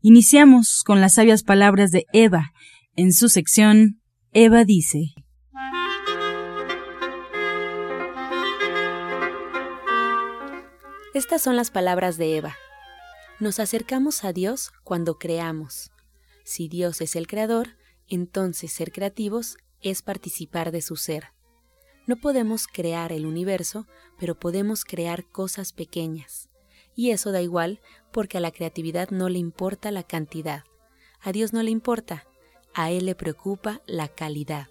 Iniciamos con las sabias palabras de Eva. En su sección, Eva dice. Estas son las palabras de Eva. Nos acercamos a Dios cuando creamos. Si Dios es el creador, entonces ser creativos es participar de su ser. No podemos crear el universo, pero podemos crear cosas pequeñas. Y eso da igual porque a la creatividad no le importa la cantidad. A Dios no le importa, a Él le preocupa la calidad,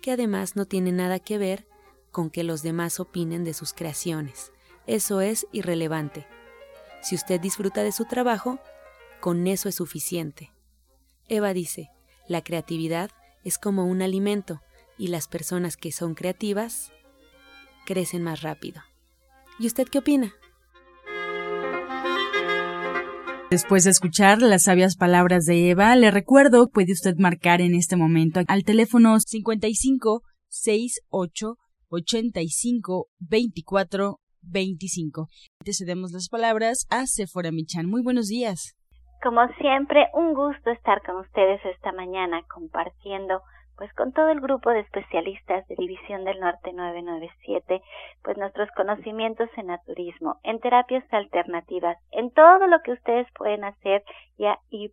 que además no tiene nada que ver con que los demás opinen de sus creaciones. Eso es irrelevante. Si usted disfruta de su trabajo, con eso es suficiente. Eva dice, la creatividad es como un alimento y las personas que son creativas crecen más rápido. ¿Y usted qué opina? Después de escuchar las sabias palabras de Eva, le recuerdo, puede usted marcar en este momento al teléfono 55 68 85 24 25. Te cedemos las palabras a Sephora Michan. Muy buenos días. Como siempre, un gusto estar con ustedes esta mañana compartiendo pues con todo el grupo de especialistas de División del Norte 997, pues nuestros conocimientos en naturismo, en terapias alternativas, en todo lo que ustedes pueden hacer y, y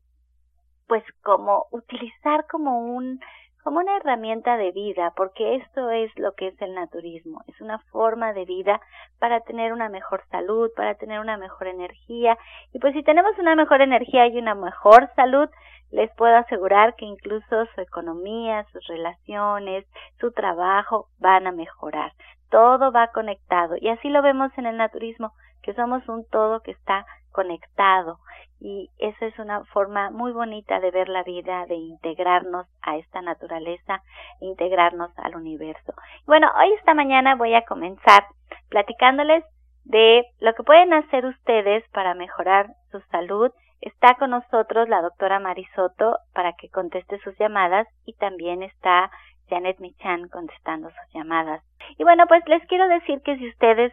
pues como utilizar como un como una herramienta de vida, porque esto es lo que es el naturismo, es una forma de vida para tener una mejor salud, para tener una mejor energía, y pues si tenemos una mejor energía y una mejor salud, les puedo asegurar que incluso su economía, sus relaciones, su trabajo van a mejorar. Todo va conectado y así lo vemos en el naturismo, que somos un todo que está conectado y esa es una forma muy bonita de ver la vida, de integrarnos a esta naturaleza, integrarnos al universo. Bueno, hoy esta mañana voy a comenzar platicándoles de lo que pueden hacer ustedes para mejorar su salud. Está con nosotros la doctora Marisoto para que conteste sus llamadas y también está Janet Michan contestando sus llamadas. Y bueno, pues les quiero decir que si ustedes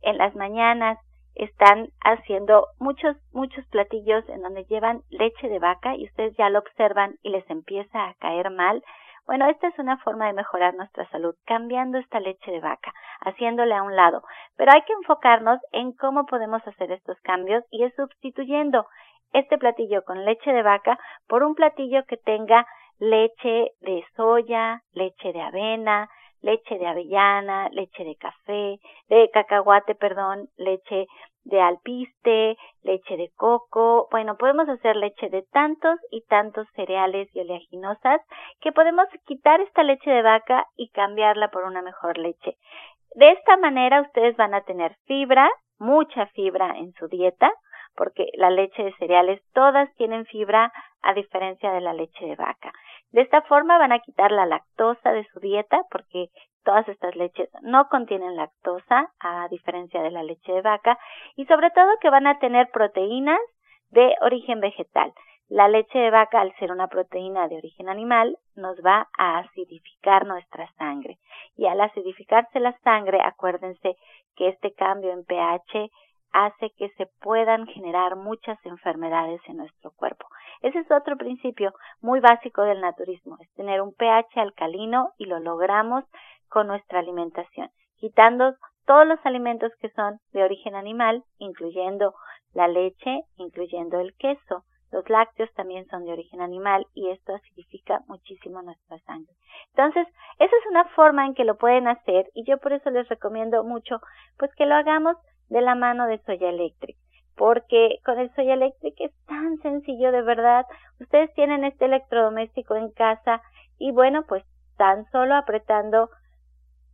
en las mañanas están haciendo muchos, muchos platillos en donde llevan leche de vaca y ustedes ya lo observan y les empieza a caer mal. Bueno, esta es una forma de mejorar nuestra salud, cambiando esta leche de vaca, haciéndole a un lado. Pero hay que enfocarnos en cómo podemos hacer estos cambios y es sustituyendo este platillo con leche de vaca por un platillo que tenga leche de soya, leche de avena, leche de avellana, leche de café, de cacahuate, perdón, leche de alpiste, leche de coco, bueno, podemos hacer leche de tantos y tantos cereales y oleaginosas que podemos quitar esta leche de vaca y cambiarla por una mejor leche. De esta manera ustedes van a tener fibra, mucha fibra en su dieta, porque la leche de cereales todas tienen fibra a diferencia de la leche de vaca. De esta forma van a quitar la lactosa de su dieta porque todas estas leches no contienen lactosa a diferencia de la leche de vaca y sobre todo que van a tener proteínas de origen vegetal. La leche de vaca, al ser una proteína de origen animal, nos va a acidificar nuestra sangre. Y al acidificarse la sangre, acuérdense que este cambio en pH hace que se puedan generar muchas enfermedades en nuestro cuerpo. Ese es otro principio muy básico del naturismo, es tener un pH alcalino y lo logramos con nuestra alimentación, quitando todos los alimentos que son de origen animal, incluyendo la leche, incluyendo el queso. Los lácteos también son de origen animal y esto acidifica muchísimo nuestra sangre. Entonces, esa es una forma en que lo pueden hacer y yo por eso les recomiendo mucho pues que lo hagamos de la mano de Soya Electric, porque con el Soya Electric es tan sencillo de verdad. Ustedes tienen este electrodoméstico en casa y bueno, pues tan solo apretando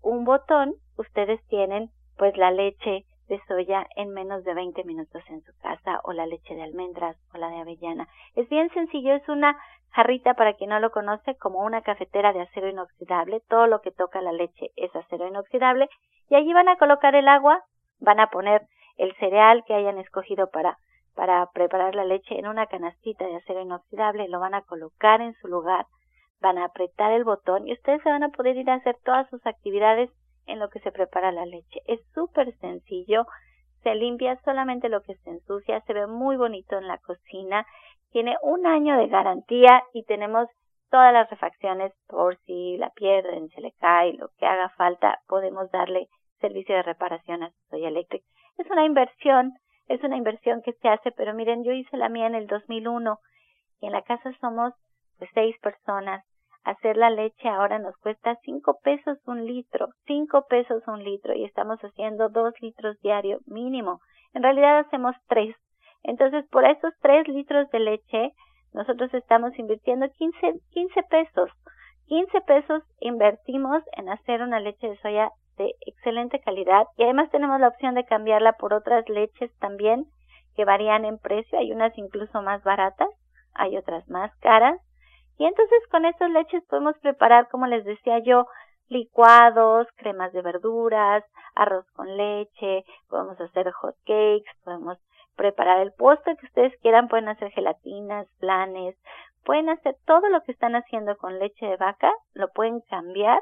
un botón, ustedes tienen pues la leche de soya en menos de 20 minutos en su casa o la leche de almendras o la de avellana. Es bien sencillo, es una Jarrita, para quien no lo conoce, como una cafetera de acero inoxidable. Todo lo que toca la leche es acero inoxidable. Y allí van a colocar el agua, van a poner el cereal que hayan escogido para, para preparar la leche en una canastita de acero inoxidable, lo van a colocar en su lugar, van a apretar el botón y ustedes se van a poder ir a hacer todas sus actividades en lo que se prepara la leche. Es súper sencillo, se limpia solamente lo que se ensucia, se ve muy bonito en la cocina, tiene un año de garantía y tenemos todas las refacciones por si la pierden, se le cae, lo que haga falta, podemos darle servicio de reparación a Soy Electric. Es una inversión, es una inversión que se hace, pero miren, yo hice la mía en el 2001 y en la casa somos pues seis personas hacer la leche ahora nos cuesta cinco pesos un litro, cinco pesos un litro y estamos haciendo dos litros diario mínimo. En realidad hacemos tres. Entonces, por esos tres litros de leche, nosotros estamos invirtiendo 15, 15 pesos. 15 pesos invertimos en hacer una leche de soya de excelente calidad. Y además tenemos la opción de cambiarla por otras leches también que varían en precio. Hay unas incluso más baratas, hay otras más caras. Y entonces con estas leches podemos preparar, como les decía yo, licuados, cremas de verduras, arroz con leche, podemos hacer hot cakes, podemos preparar el postre que ustedes quieran, pueden hacer gelatinas, flanes, pueden hacer todo lo que están haciendo con leche de vaca, lo pueden cambiar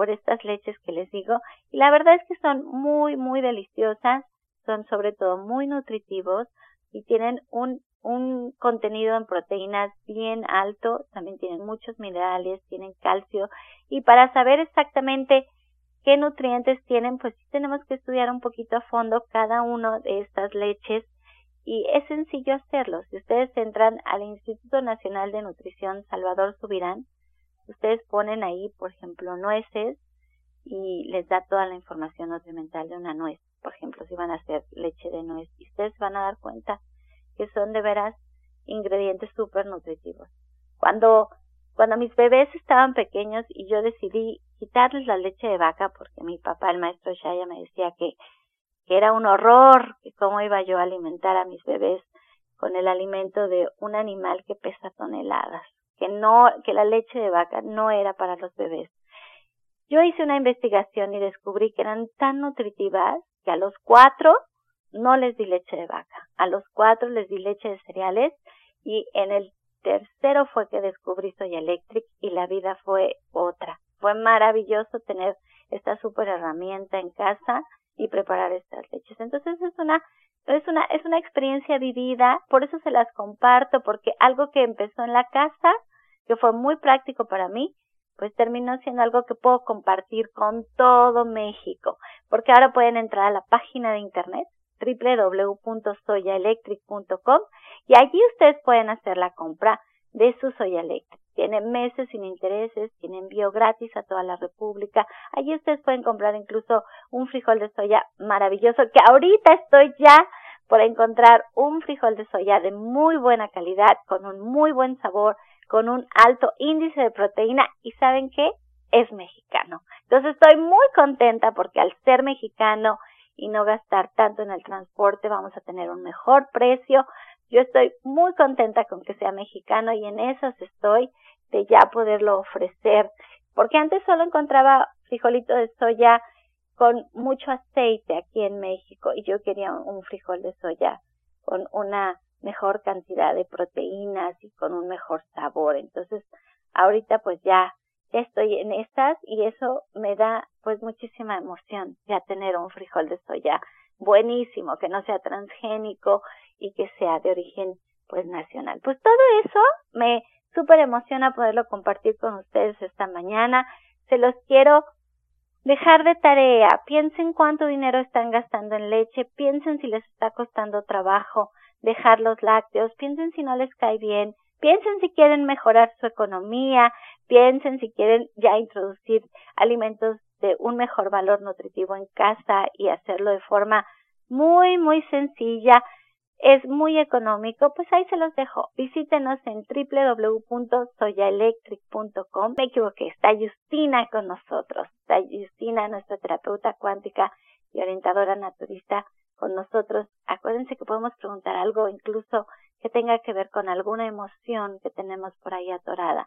por estas leches que les digo y la verdad es que son muy muy deliciosas, son sobre todo muy nutritivos y tienen un un contenido en proteínas bien alto, también tienen muchos minerales, tienen calcio y para saber exactamente qué nutrientes tienen, pues sí tenemos que estudiar un poquito a fondo cada uno de estas leches y es sencillo hacerlo. Si ustedes entran al Instituto Nacional de Nutrición Salvador Subirán, ustedes ponen ahí, por ejemplo, nueces y les da toda la información nutrimental de una nuez. Por ejemplo, si van a hacer leche de nuez, y ustedes van a dar cuenta que son de veras ingredientes súper nutritivos. Cuando, cuando mis bebés estaban pequeños y yo decidí quitarles la leche de vaca porque mi papá, el maestro Shaya, me decía que, que era un horror, que cómo iba yo a alimentar a mis bebés con el alimento de un animal que pesa toneladas, que no, que la leche de vaca no era para los bebés. Yo hice una investigación y descubrí que eran tan nutritivas que a los cuatro no les di leche de vaca. A los cuatro les di leche de cereales y en el tercero fue que descubrí Soy Electric y la vida fue otra. Fue maravilloso tener esta super herramienta en casa y preparar estas leches. Entonces es una es una es una experiencia vivida, por eso se las comparto porque algo que empezó en la casa, que fue muy práctico para mí, pues terminó siendo algo que puedo compartir con todo México, porque ahora pueden entrar a la página de internet www.soyaelectric.com y allí ustedes pueden hacer la compra de su soya electric. Tiene meses sin intereses, tiene envío gratis a toda la República. Allí ustedes pueden comprar incluso un frijol de soya maravilloso que ahorita estoy ya por encontrar un frijol de soya de muy buena calidad, con un muy buen sabor, con un alto índice de proteína y ¿saben qué? Es mexicano. Entonces estoy muy contenta porque al ser mexicano y no gastar tanto en el transporte, vamos a tener un mejor precio. Yo estoy muy contenta con que sea mexicano y en esas estoy de ya poderlo ofrecer, porque antes solo encontraba frijolito de soya con mucho aceite aquí en México y yo quería un frijol de soya con una mejor cantidad de proteínas y con un mejor sabor. Entonces, ahorita pues ya estoy en estas y eso me da pues muchísima emoción ya tener un frijol de soya buenísimo, que no sea transgénico y que sea de origen pues nacional. Pues todo eso me súper emociona poderlo compartir con ustedes esta mañana. Se los quiero dejar de tarea. Piensen cuánto dinero están gastando en leche, piensen si les está costando trabajo dejar los lácteos, piensen si no les cae bien, Piensen si quieren mejorar su economía, piensen si quieren ya introducir alimentos de un mejor valor nutritivo en casa y hacerlo de forma muy, muy sencilla. Es muy económico, pues ahí se los dejo. Visítenos en www.soyaelectric.com. Me equivoqué, está Justina con nosotros. Está Justina, nuestra terapeuta cuántica y orientadora naturista con nosotros. Acuérdense que podemos preguntar algo incluso que tenga que ver con alguna emoción que tenemos por ahí atorada.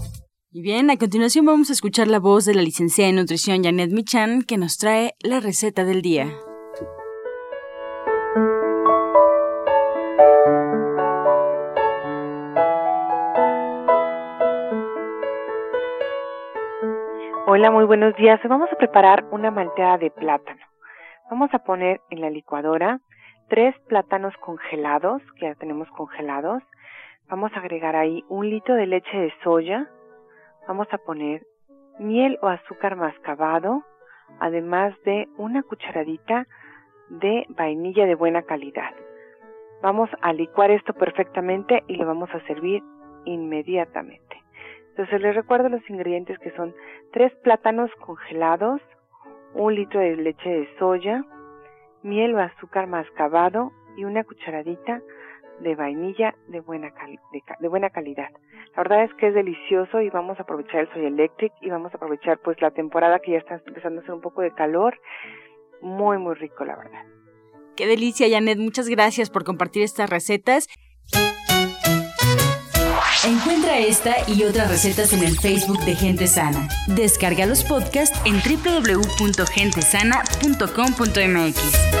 Y bien, a continuación vamos a escuchar la voz de la licenciada en nutrición Janet Michan que nos trae la receta del día. Hola, muy buenos días. Vamos a preparar una malteada de plátano. Vamos a poner en la licuadora tres plátanos congelados, que ya tenemos congelados. Vamos a agregar ahí un litro de leche de soya, vamos a poner miel o azúcar mascabado, además de una cucharadita de vainilla de buena calidad. Vamos a licuar esto perfectamente y lo vamos a servir inmediatamente. Entonces les recuerdo los ingredientes que son tres plátanos congelados, un litro de leche de soya, miel o azúcar mascabado y una cucharadita de vainilla de buena, de, buena calidad. La verdad es que es delicioso y vamos a aprovechar el Soy Electric y vamos a aprovechar pues la temporada que ya está empezando a hacer un poco de calor. Muy, muy rico, la verdad. Qué delicia, Janet. Muchas gracias por compartir estas recetas. Encuentra esta y otras recetas en el Facebook de Gente Sana. Descarga los podcasts en www.gentesana.com.mx.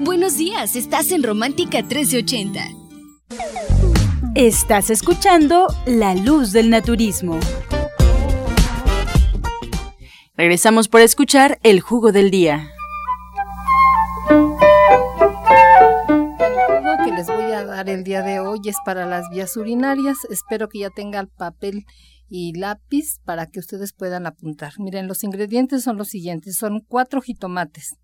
Buenos días, estás en Romántica 1380. Estás escuchando La Luz del Naturismo. Regresamos por escuchar el jugo del día. El jugo que les voy a dar el día de hoy es para las vías urinarias. Espero que ya tengan papel y lápiz para que ustedes puedan apuntar. Miren, los ingredientes son los siguientes. Son cuatro jitomates,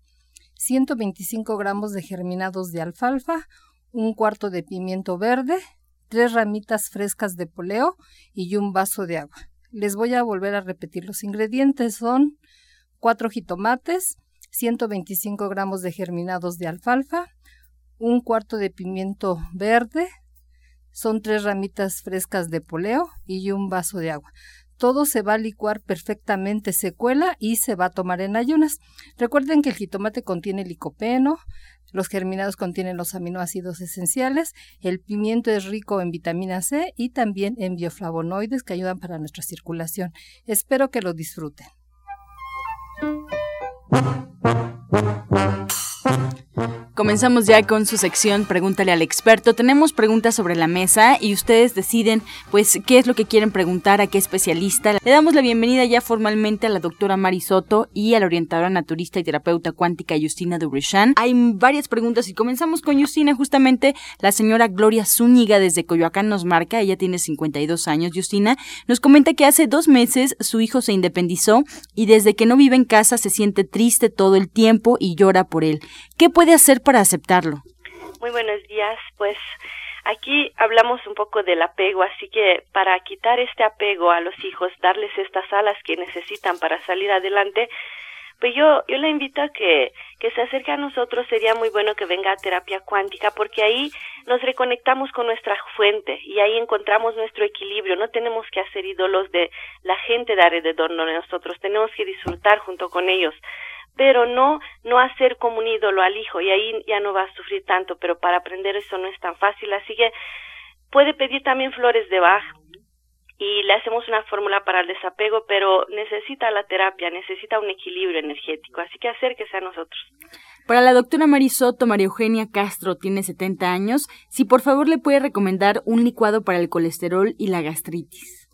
125 gramos de germinados de alfalfa, un cuarto de pimiento verde, tres ramitas frescas de poleo y un vaso de agua. Les voy a volver a repetir los ingredientes. Son cuatro jitomates, 125 gramos de germinados de alfalfa, un cuarto de pimiento verde, son tres ramitas frescas de poleo y un vaso de agua todo se va a licuar perfectamente, se cuela y se va a tomar en ayunas. Recuerden que el jitomate contiene licopeno, los germinados contienen los aminoácidos esenciales, el pimiento es rico en vitamina C y también en bioflavonoides que ayudan para nuestra circulación. Espero que lo disfruten. Comenzamos ya con su sección Pregúntale al experto. Tenemos preguntas sobre la mesa y ustedes deciden pues qué es lo que quieren preguntar a qué especialista. Le damos la bienvenida ya formalmente a la doctora Mari Soto y a la orientadora naturista y terapeuta cuántica Justina Dubrichan. Hay varias preguntas y comenzamos con Justina. Justamente la señora Gloria Zúñiga desde Coyoacán nos marca, ella tiene 52 años, Justina, nos comenta que hace dos meses su hijo se independizó y desde que no vive en casa se siente triste todo el tiempo y llora por él. ¿Qué puede hacer para aceptarlo? Muy buenos días, pues aquí hablamos un poco del apego, así que para quitar este apego a los hijos, darles estas alas que necesitan para salir adelante, pues yo, yo le invito a que, que se acerque a nosotros, sería muy bueno que venga a terapia cuántica, porque ahí nos reconectamos con nuestra fuente y ahí encontramos nuestro equilibrio. No tenemos que hacer ídolos de la gente de alrededor de nosotros, tenemos que disfrutar junto con ellos pero no no hacer como un ídolo al hijo y ahí ya no va a sufrir tanto, pero para aprender eso no es tan fácil, así que puede pedir también flores de Bach y le hacemos una fórmula para el desapego, pero necesita la terapia, necesita un equilibrio energético, así que acérquese a nosotros. Para la doctora Marisoto, María Eugenia Castro tiene 70 años, si por favor le puede recomendar un licuado para el colesterol y la gastritis.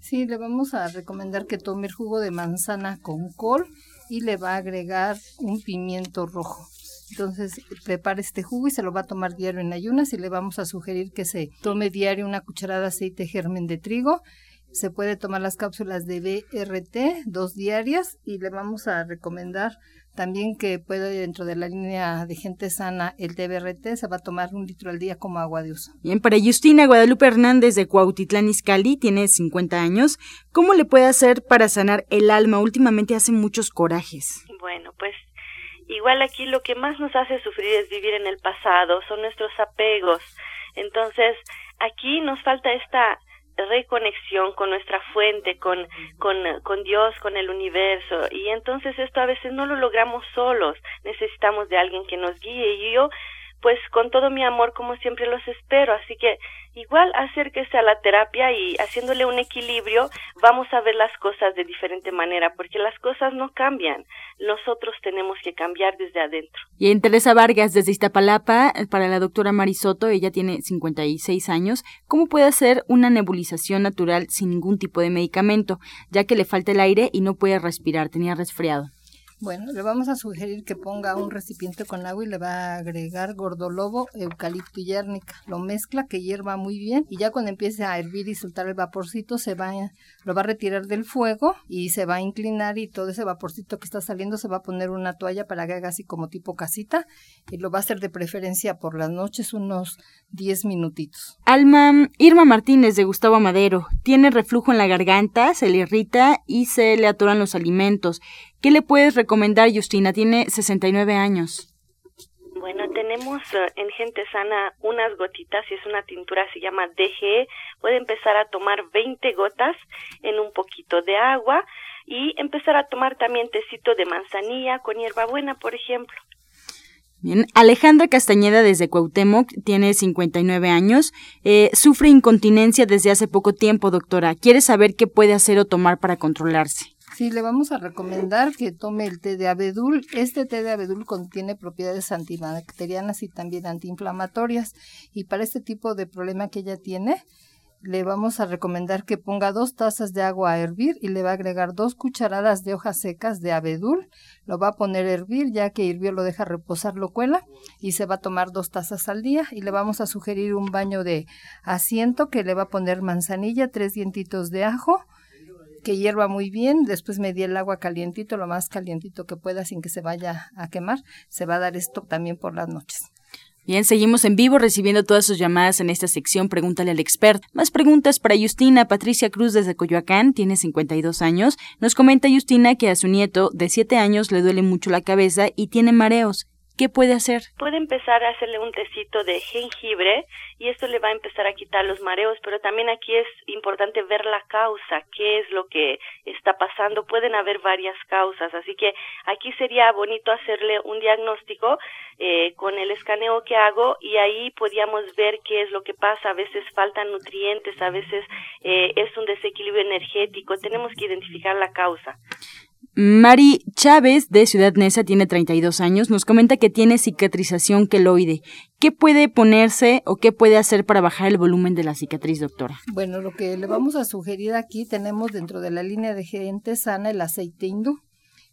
Sí, le vamos a recomendar que tome el jugo de manzana con col y le va a agregar un pimiento rojo. Entonces prepara este jugo y se lo va a tomar diario en ayunas y le vamos a sugerir que se tome diario una cucharada de aceite germen de trigo. Se puede tomar las cápsulas de BRT, dos diarias, y le vamos a recomendar también que puede dentro de la línea de gente sana el TBRT, se va a tomar un litro al día como agua de uso. Bien, para Justina Guadalupe Hernández de Cuautitlán Izcalli, tiene 50 años. ¿Cómo le puede hacer para sanar el alma? Últimamente hace muchos corajes. Bueno, pues Igual aquí lo que más nos hace sufrir es vivir en el pasado, son nuestros apegos. Entonces, aquí nos falta esta reconexión con nuestra fuente, con, con, con Dios, con el universo. Y entonces esto a veces no lo logramos solos, necesitamos de alguien que nos guíe. Y yo pues con todo mi amor como siempre los espero. Así que igual acérquese a la terapia y haciéndole un equilibrio vamos a ver las cosas de diferente manera porque las cosas no cambian. Nosotros tenemos que cambiar desde adentro. Y en Teresa Vargas desde Iztapalapa, para la doctora Marisoto, ella tiene 56 años, ¿cómo puede hacer una nebulización natural sin ningún tipo de medicamento, ya que le falta el aire y no puede respirar, tenía resfriado? Bueno, le vamos a sugerir que ponga un recipiente con agua y le va a agregar gordolobo, eucalipto y yérnica. Lo mezcla, que hierva muy bien y ya cuando empiece a hervir y soltar el vaporcito, se va, lo va a retirar del fuego y se va a inclinar y todo ese vaporcito que está saliendo se va a poner una toalla para que haga así como tipo casita y lo va a hacer de preferencia por las noches unos 10 minutitos. Alma Irma Martínez de Gustavo Madero tiene reflujo en la garganta, se le irrita y se le atoran los alimentos. ¿Qué le puedes recomendar, Justina? Tiene 69 años. Bueno, tenemos eh, en Gente Sana unas gotitas y es una tintura, se llama DGE. Puede empezar a tomar 20 gotas en un poquito de agua y empezar a tomar también tecito de manzanilla con hierbabuena, por ejemplo. Bien, Alejandra Castañeda desde Cuauhtémoc tiene 59 años, eh, sufre incontinencia desde hace poco tiempo, doctora. ¿Quiere saber qué puede hacer o tomar para controlarse? Sí, le vamos a recomendar que tome el té de abedul. Este té de abedul contiene propiedades antibacterianas y también antiinflamatorias. Y para este tipo de problema que ella tiene, le vamos a recomendar que ponga dos tazas de agua a hervir y le va a agregar dos cucharadas de hojas secas de abedul. Lo va a poner a hervir, ya que hirvió lo deja reposar, lo cuela y se va a tomar dos tazas al día. Y le vamos a sugerir un baño de asiento que le va a poner manzanilla, tres dientitos de ajo, que hierva muy bien, después medí el agua calientito, lo más calientito que pueda sin que se vaya a quemar. Se va a dar esto también por las noches. Bien, seguimos en vivo recibiendo todas sus llamadas en esta sección Pregúntale al expert. Más preguntas para Justina. Patricia Cruz desde Coyoacán, tiene 52 años. Nos comenta Justina que a su nieto de 7 años le duele mucho la cabeza y tiene mareos. ¿Qué puede hacer? Puede empezar a hacerle un tecito de jengibre y esto le va a empezar a quitar los mareos, pero también aquí es importante ver la causa, qué es lo que está pasando. Pueden haber varias causas, así que aquí sería bonito hacerle un diagnóstico eh, con el escaneo que hago y ahí podríamos ver qué es lo que pasa. A veces faltan nutrientes, a veces eh, es un desequilibrio energético. Tenemos que identificar la causa. Mari Chávez de Ciudad Neza tiene 32 años, nos comenta que tiene cicatrización queloide. ¿Qué puede ponerse o qué puede hacer para bajar el volumen de la cicatriz, doctora? Bueno, lo que le vamos a sugerir aquí tenemos dentro de la línea de gente sana el aceite hindú.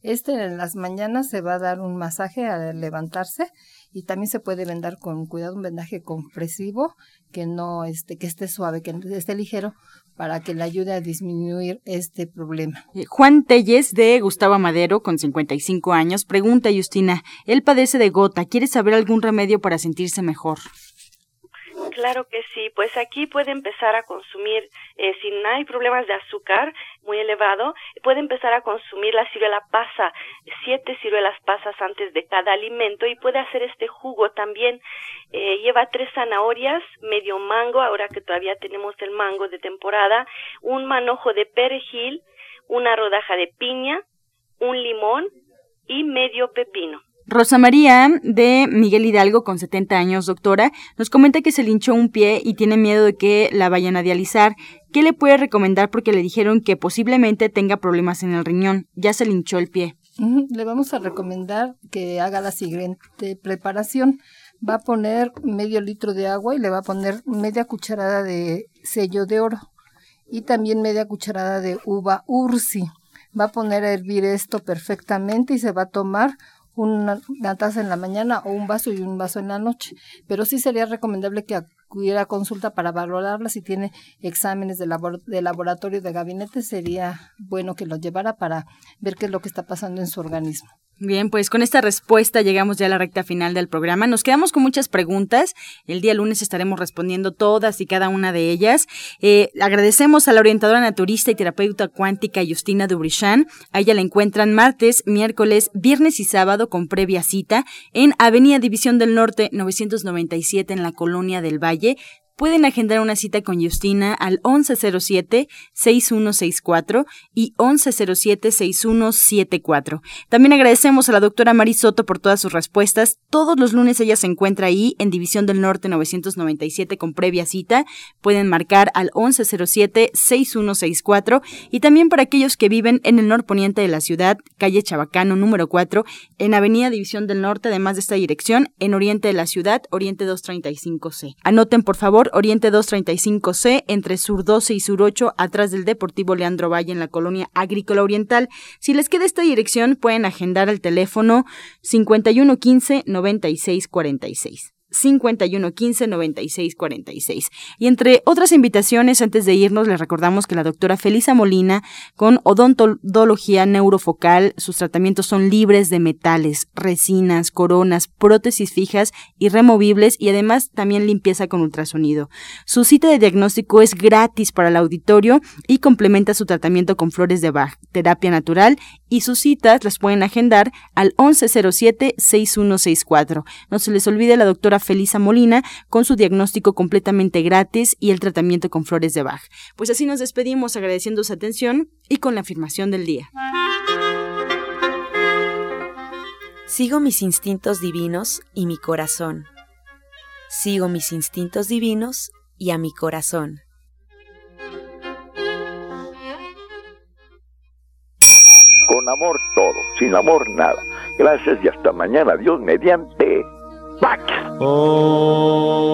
Este en las mañanas se va a dar un masaje al levantarse y también se puede vendar con cuidado un vendaje compresivo que no esté que esté suave, que esté ligero para que le ayude a disminuir este problema. Eh, Juan Telles de Gustavo Madero con 55 años pregunta Justina, él padece de gota, ¿quiere saber algún remedio para sentirse mejor? Claro que sí, pues aquí puede empezar a consumir, eh, si no hay problemas de azúcar muy elevado, puede empezar a consumir la ciruela pasa, siete ciruelas pasas antes de cada alimento y puede hacer este jugo también. Eh, lleva tres zanahorias, medio mango, ahora que todavía tenemos el mango de temporada, un manojo de perejil, una rodaja de piña, un limón y medio pepino. Rosa María de Miguel Hidalgo, con 70 años, doctora, nos comenta que se linchó un pie y tiene miedo de que la vayan a dializar. ¿qué le puede recomendar? Porque le dijeron que posiblemente tenga problemas en el riñón, ya se le hinchó el pie. Le vamos a recomendar que haga la siguiente preparación. Va a poner medio litro de agua y le va a poner media cucharada de sello de oro y también media cucharada de uva ursi. Va a poner a hervir esto perfectamente y se va a tomar una, taza en la mañana o un vaso y un vaso en la noche. Pero sí sería recomendable que acudiera a consulta para valorarla. Si tiene exámenes de, de laboratorio de gabinete, sería bueno que lo llevara para ver qué es lo que está pasando en su organismo. Bien, pues con esta respuesta llegamos ya a la recta final del programa. Nos quedamos con muchas preguntas. El día lunes estaremos respondiendo todas y cada una de ellas. Eh, agradecemos a la orientadora naturista y terapeuta cuántica Justina Dubrichan. A ella la encuentran martes, miércoles, viernes y sábado con previa cita en Avenida División del Norte 997 en la Colonia del Valle pueden agendar una cita con Justina al 1107-6164 y 1107-6174. También agradecemos a la doctora Marisoto por todas sus respuestas. Todos los lunes ella se encuentra ahí en División del Norte 997 con previa cita. Pueden marcar al 1107-6164 y también para aquellos que viven en el norponiente de la ciudad, calle Chabacano número 4, en Avenida División del Norte, además de esta dirección, en oriente de la ciudad, oriente 235C. Anoten por favor Oriente 235C, entre Sur 12 y Sur 8, atrás del Deportivo Leandro Valle en la colonia agrícola oriental. Si les queda esta dirección, pueden agendar al teléfono 5115 9646. 5115 9646. Y entre otras invitaciones, antes de irnos, les recordamos que la doctora Felisa Molina, con odontología neurofocal, sus tratamientos son libres de metales, resinas, coronas, prótesis fijas y removibles y además también limpieza con ultrasonido. Su cita de diagnóstico es gratis para el auditorio y complementa su tratamiento con flores de Bach, terapia natural y sus citas las pueden agendar al 1107-6164. No se les olvide la doctora Felisa Molina con su diagnóstico completamente gratis y el tratamiento con flores de Bach. Pues así nos despedimos agradeciendo su atención y con la afirmación del día. Sigo mis instintos divinos y mi corazón. Sigo mis instintos divinos y a mi corazón. Con amor todo, sin amor nada. Gracias y hasta mañana. Dios mediante. back. Oh.